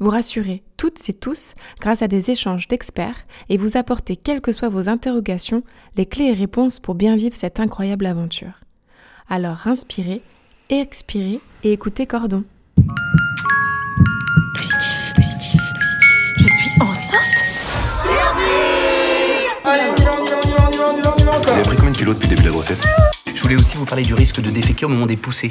Vous rassurer toutes et tous grâce à des échanges d'experts et vous apporter, quelles que soient vos interrogations, les clés et réponses pour bien vivre cette incroyable aventure. Alors inspirez, expirez et écoutez Cordon. Positif, positif, positif. Je suis enceinte Allez, on y va, on y va, on y va, on y va, on y va, on y va Vous encore. avez pris combien de kilos depuis le début de la grossesse? Je voulais aussi vous parler du risque de déféquer au moment des poussées.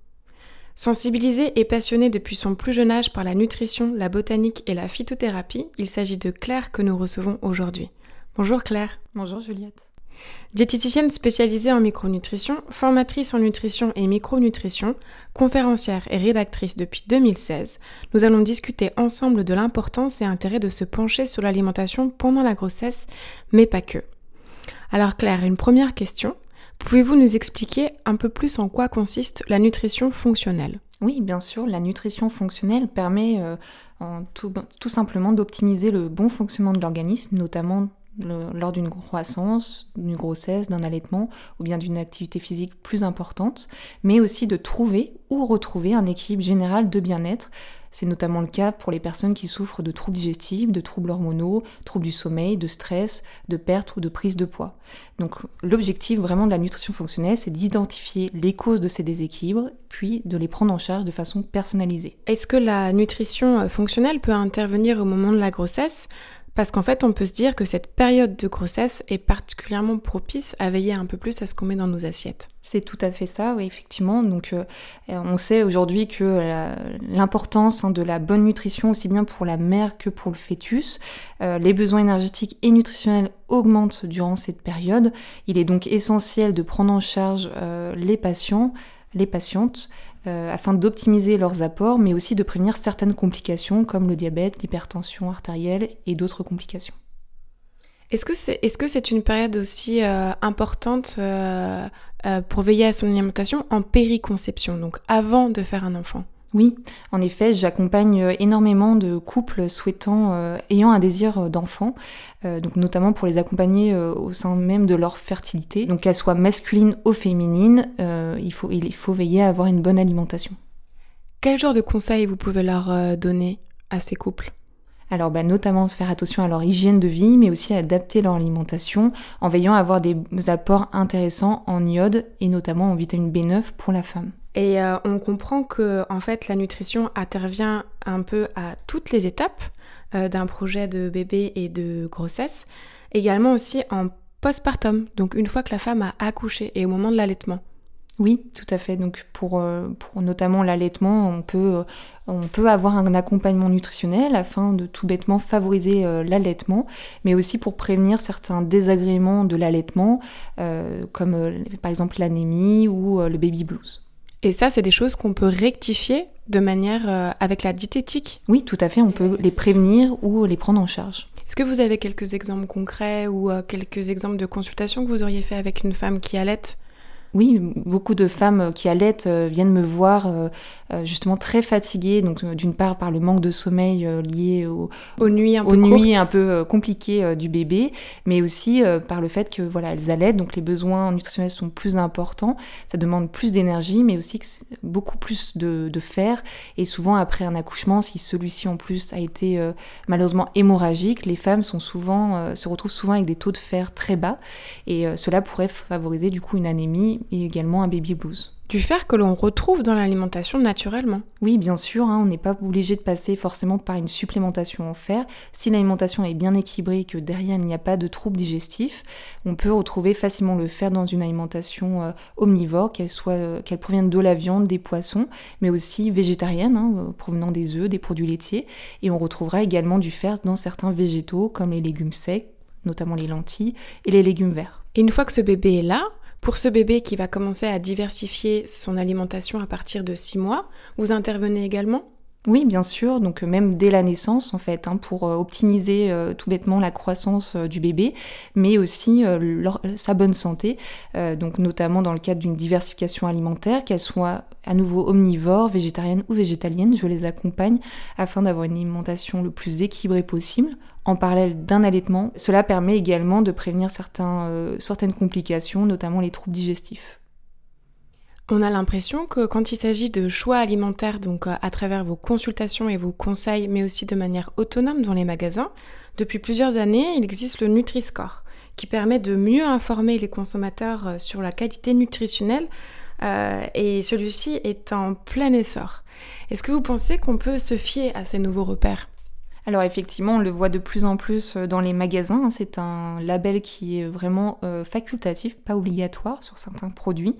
Sensibilisée et passionnée depuis son plus jeune âge par la nutrition, la botanique et la phytothérapie, il s'agit de Claire que nous recevons aujourd'hui. Bonjour Claire. Bonjour Juliette. Diététicienne spécialisée en micronutrition, formatrice en nutrition et micronutrition, conférencière et rédactrice depuis 2016, nous allons discuter ensemble de l'importance et intérêt de se pencher sur l'alimentation pendant la grossesse, mais pas que. Alors Claire, une première question. Pouvez-vous nous expliquer un peu plus en quoi consiste la nutrition fonctionnelle? Oui, bien sûr, la nutrition fonctionnelle permet euh, tout, simplement d'optimiser le bon fonctionnement de l'organisme, notamment lors d'une croissance, d'une grossesse, d'un allaitement ou bien d'une activité physique plus importante, mais aussi de trouver ou retrouver un équilibre général de bien-être. C'est notamment le cas pour les personnes qui souffrent de troubles digestifs, de troubles hormonaux, troubles du sommeil, de stress, de perte ou de prise de poids. Donc l'objectif vraiment de la nutrition fonctionnelle, c'est d'identifier les causes de ces déséquilibres, puis de les prendre en charge de façon personnalisée. Est-ce que la nutrition euh, fonctionnelle peut intervenir au moment de la grossesse? Parce qu'en fait, on peut se dire que cette période de grossesse est particulièrement propice à veiller un peu plus à ce qu'on met dans nos assiettes. C'est tout à fait ça, oui, effectivement. Donc, euh, on sait aujourd'hui que la- l'importance hein, de la bonne nutrition, aussi bien pour la mère que pour le fœtus, euh, les besoins énergétiques et nutritionnels augmentent durant cette période. Il est donc essentiel de prendre en charge euh, les patients, les patientes, euh, afin d'optimiser leurs apports, mais aussi de prévenir certaines complications comme le diabète, l'hypertension artérielle et d'autres complications. Est-ce que c'est est -ce une période aussi euh, importante euh, euh, pour veiller à son alimentation en périconception, donc avant de faire un enfant? Oui, en effet, j'accompagne euh, énormément de couples souhaitant, euh, ayant un désir euh, d'enfant, euh, donc notamment pour les accompagner euh, au sein même de leur fertilité. Donc qu'elle soit masculine ou féminine, euh, il, faut, il faut veiller à avoir une bonne alimentation. Quel genre de conseils vous pouvez leur donner à ces couples? Alors bah, notamment faire attention à leur hygiène de vie, mais aussi adapter leur alimentation en veillant à avoir des apports intéressants en iode et notamment en vitamine B9 pour la femme. Et euh, on comprend que en fait la nutrition intervient un peu à toutes les étapes euh, d'un projet de bébé et de grossesse, également aussi en postpartum, donc une fois que la femme a accouché et au moment de l'allaitement. Oui, tout à fait. Donc pour, euh, notamment l'allaitement, on peut, on peut avoir un accompagnement nutritionnel afin de tout bêtement favoriser l'allaitement, mais aussi pour prévenir certains désagréments de l'allaitement, comme par exemple l'anémie ou le baby blues. Et ça, c'est des choses qu'on peut rectifier de manière euh, avec la diététique. Oui, tout à fait, on peut les prévenir ou les prendre en charge. Est-ce que vous avez quelques exemples concrets ou euh, quelques exemples de consultations que vous auriez fait avec une femme qui allaite Oui, beaucoup de femmes qui allaitent euh, viennent me voir euh, euh, justement très fatiguées, donc d'une part par le manque de sommeil lié au, aux nuits un peu aux nuits courtes un peu compliquées du bébé, mais aussi par le fait que voilà elles allaitent, donc les besoins nutritionnels sont plus importants, ça demande plus d'énergie, mais aussi beaucoup plus de, de fer. Et souvent après un accouchement, si celui-ci en plus a été malheureusement hémorragique, les femmes sont souvent se retrouvent souvent avec des taux de fer très bas, et cela pourrait favoriser du coup une anémie et également un baby blues. Du fer que l'on retrouve dans l'alimentation naturellement. Oui, bien sûr, hein, on n'est pas obligé de passer forcément par une supplémentation en fer. Si l'alimentation est bien équilibrée et que derrière il n'y a pas de troubles digestifs, on peut retrouver facilement le fer dans une alimentation euh, omnivore, qu'elle soit, euh, qu'elle provienne de la viande, des poissons, mais aussi végétarienne, hein, euh, provenant des œufs, des produits laitiers. Et on retrouvera également du fer dans certains végétaux comme les légumes secs, notamment les lentilles et les légumes verts. Et une fois que ce bébé est là, pour ce bébé qui va commencer à diversifier son alimentation à partir de 6 mois, vous intervenez également oui, bien sûr, donc même dès la naissance en fait, hein, pour euh, optimiser euh, tout bêtement la croissance euh, du bébé, mais aussi sa bonne santé, donc notamment dans le cadre d'une diversification alimentaire, qu'elle soit à nouveau omnivore, végétarienne ou végétalienne, je les accompagne afin d'avoir une alimentation le plus équilibrée possible, en parallèle d'un allaitement. Cela permet également de prévenir certaines complications, notamment les troubles digestifs. On a l'impression que quand il s'agit de choix alimentaires, donc euh, à travers vos consultations et vos conseils, mais aussi de manière autonome dans les magasins, depuis plusieurs années, il existe le Nutri-Score, qui permet de mieux informer les consommateurs euh, sur la qualité nutritionnelle, euh, et celui-ci est en plein essor. Est-ce que vous pensez qu'on peut se fier à ces nouveaux repères? Alors effectivement, on le voit de plus en plus dans les magasins. C'est un label qui est vraiment facultatif, pas obligatoire sur certains produits.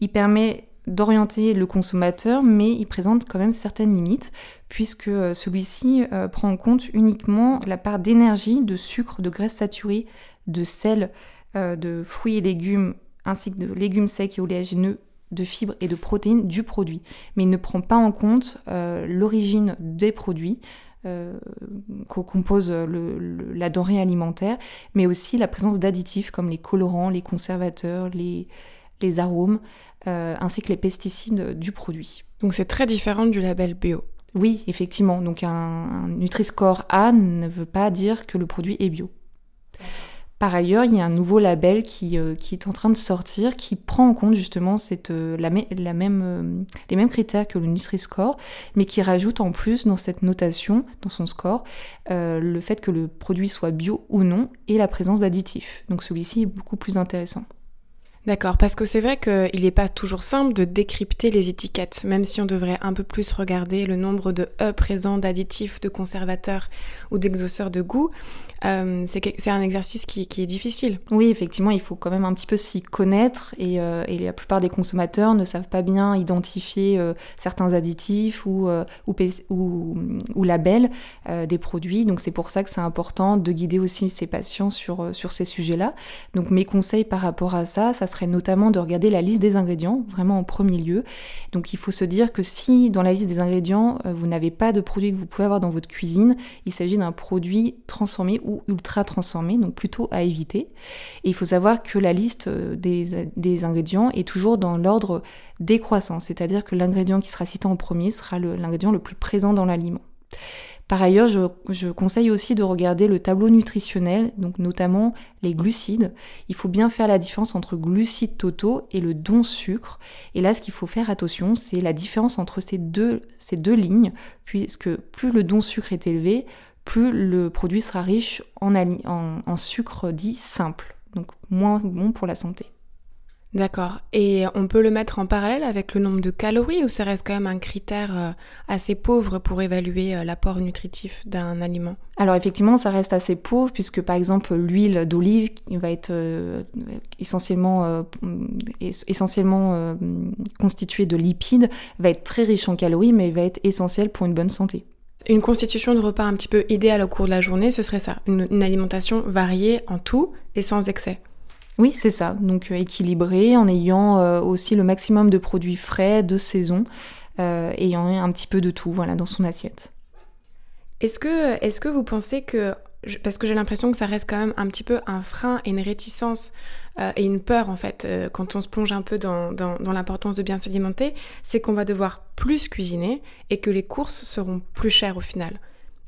Il permet d'orienter le consommateur, mais il présente quand même certaines limites, puisque euh, celui-ci euh, prend en compte uniquement la part d'énergie, de sucre, de graisse saturée, de sel, euh, de fruits et légumes, ainsi que de légumes secs et oléagineux, de fibres et de protéines du produit. Mais il ne prend pas en compte l'origine des produits, qu'on compose la denrée alimentaire, mais aussi la présence d'additifs comme les colorants, les conservateurs, les, les arômes, euh, ainsi que les pesticides du produit. Donc c'est très différent du label bio. Oui, effectivement. Donc un, Nutri-Score A ne veut pas dire que le produit est bio. Par ailleurs, il y a un nouveau label qui, euh, qui, est en train de sortir qui prend en compte justement euh, même, les mêmes critères que le Nutri-Score, mais qui rajoute en plus dans cette notation, dans son score, le fait que le produit soit bio ou non et la présence d'additifs. Donc celui-ci est beaucoup plus intéressant. D'accord, parce que c'est vrai qu'il n'est pas toujours simple de décrypter les étiquettes, même si on devrait un peu plus regarder le nombre de E présents d'additifs, de conservateurs ou d'exauceurs de goût. Euh, c'est un exercice qui, est difficile. Oui, effectivement, il faut quand même un petit peu s'y connaître et, euh, la plupart des consommateurs ne savent pas bien identifier euh, certains additifs ou, labels des produits. Donc c'est pour ça que c'est important de guider aussi ces patients sur, sur ces sujets-là. Donc mes conseils par rapport à ça, ça serait notamment de regarder la liste des ingrédients, vraiment en premier lieu. Donc il faut se dire que si dans la liste des ingrédients, vous n'avez pas de produit que vous pouvez avoir dans votre cuisine, il s'agit d'un produit transformé ou ultra transformé, donc plutôt à éviter. Et il faut savoir que la liste euh, des, ingrédients est toujours dans l'ordre décroissant, c'est-à-dire que l'ingrédient qui sera cité en premier sera l'ingrédient le, plus présent dans l'aliment. Par ailleurs, je, conseille aussi de regarder le tableau nutritionnel, donc notamment les glucides. Il faut bien faire la différence entre glucides totaux et le don sucre. Et là, ce qu'il faut faire attention, c'est la différence entre ces deux, ces deux lignes, puisque plus le don sucre est élevé, plus le produit sera riche en, en, sucre dit simple, donc moins bon pour la santé. D'accord. Et on peut le mettre en parallèle avec le nombre de calories ou ça reste quand même un critère euh, assez pauvre pour évaluer euh, l'apport nutritif d'un aliment? Alors effectivement, ça reste assez pauvre puisque par exemple l'huile d'olive va être euh, essentiellement, essentiellement constituée de lipides, va être très riche en calories mais va être essentielle pour une bonne santé. Une constitution de repas un petit peu idéale au cours de la journée, ce serait ça, une, alimentation variée en tout et sans excès. Oui, c'est ça. Donc euh, équilibré en ayant euh, aussi le maximum de produits frais, de saison, euh, ayant un petit peu de tout voilà, dans son assiette. Est-ce que, est que vous pensez que parce que j'ai l'impression que ça reste quand même un petit peu un frein et une réticence euh, et une peur en fait euh, quand on se plonge un peu dans, dans l'importance de bien s'alimenter, c'est qu'on va devoir plus cuisiner et que les courses seront plus chères au final.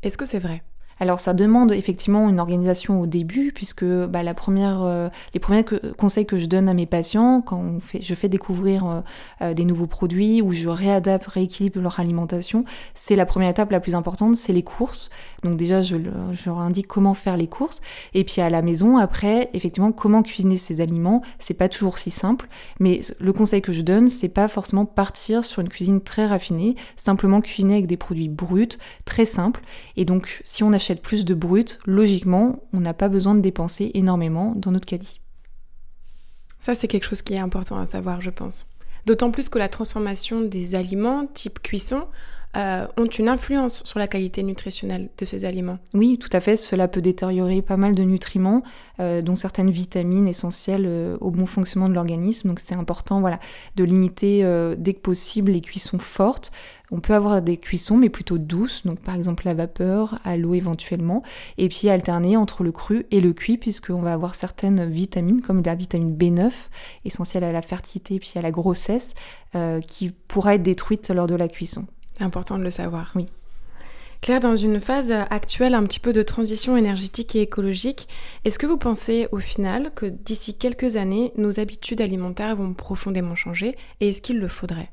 Est-ce que c'est vrai? Alors ça demande effectivement une organisation au début puisque bah, la première, euh, les premiers conseils que je donne à mes patients quand je fais découvrir euh, euh, des nouveaux produits ou je réadapte, rééquilibre leur alimentation, c'est la première étape la plus importante, c'est les courses. Donc déjà je, je, leur indique comment faire les courses et puis à la maison après effectivement comment cuisiner ces aliments. C'est pas toujours si simple, mais le conseil que je donne c'est pas forcément partir sur une cuisine très raffinée, simplement cuisiner avec des produits bruts, très simples. Et donc si on achète plus de brut, logiquement, on n'a pas besoin de dépenser énormément dans notre caddie. Ça, c'est quelque chose qui est important à savoir, je pense. D'autant plus que la transformation des aliments type cuisson euh, ont une influence sur la qualité nutritionnelle de ces aliments. Oui, tout à fait. Cela peut détériorer pas mal de nutriments, euh, dont certaines vitamines essentielles euh, au bon fonctionnement de l'organisme. Donc c'est important voilà, de limiter dès que possible les cuissons fortes. On peut avoir des cuissons, mais plutôt douces, donc par exemple la vapeur, à l'eau éventuellement, et puis alterner entre le cru et le cuit, puisqu'on va avoir certaines vitamines, comme la vitamine B9, essentielle à la fertilité et puis à la grossesse, qui pourra être détruite lors de la cuisson. Important de le savoir. Oui. Claire, dans une phase actuelle un petit peu de transition énergétique et écologique, est-ce que vous pensez au final que d'ici quelques années, nos habitudes alimentaires vont profondément changer et est-ce qu'il le faudrait?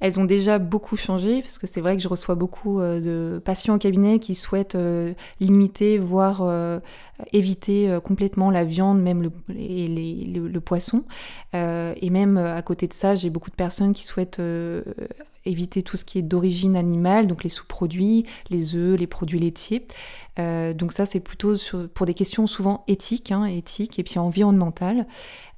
Elles ont déjà beaucoup changé, parce que c'est vrai que je reçois beaucoup euh, de patients en cabinet qui souhaitent euh, limiter, voire euh, éviter complètement la viande, même le, et le, poisson. et même à côté de ça, j'ai beaucoup de personnes qui souhaitent éviter tout ce qui est d'origine animale, donc les sous-produits, les œufs, les produits laitiers. donc ça, c'est plutôt pour des questions souvent éthiques, hein, éthiques et puis environnementales.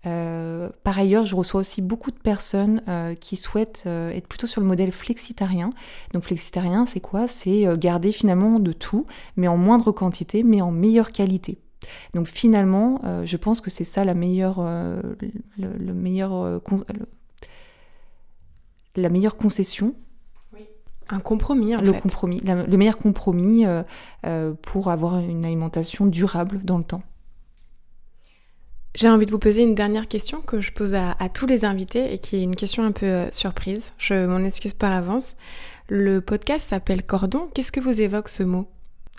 Euh, par ailleurs, je reçois aussi beaucoup de personnes euh, qui souhaitent euh, être plutôt sur le modèle flexitarien. Donc flexitarien, c'est quoi? C'est garder finalement de tout, mais en moindre quantité, mais en meilleure qualité. Donc finalement, je pense que c'est ça la meilleure, le, meilleur, la meilleure concession un compromis, en le fait. Compromis, le meilleur compromis pour avoir une alimentation durable dans le temps. J'ai envie de vous poser une dernière question que je pose à, tous les invités et qui est une question un peu euh, surprise. Je m'en excuse par avance. Le podcast s'appelle Cordon. Qu'est-ce que vous évoque ce mot?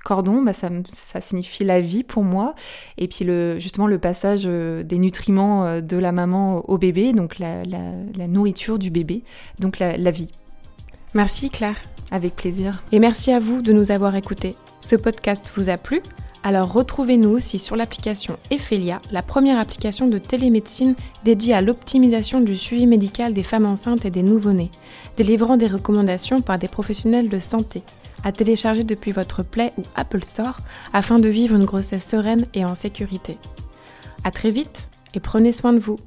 Cordon, bah ça, ça, signifie la vie pour moi. Et puis le, justement le passage euh, des nutriments euh, de la maman au bébé, donc la, nourriture du bébé, donc la, la vie. Merci Claire. Avec plaisir. Et merci à vous de nous avoir écoutés. Ce podcast vous a plu? Alors retrouvez-nous aussi sur l'application Ephelia, la première application de télémédecine dédiée à l'optimisation du suivi médical des femmes enceintes et des nouveau-nés, délivrant des recommandations par des professionnels de santé, à télécharger depuis votre Play ou Apple Store afin de vivre une grossesse sereine et en sécurité. A très vite et prenez soin de vous.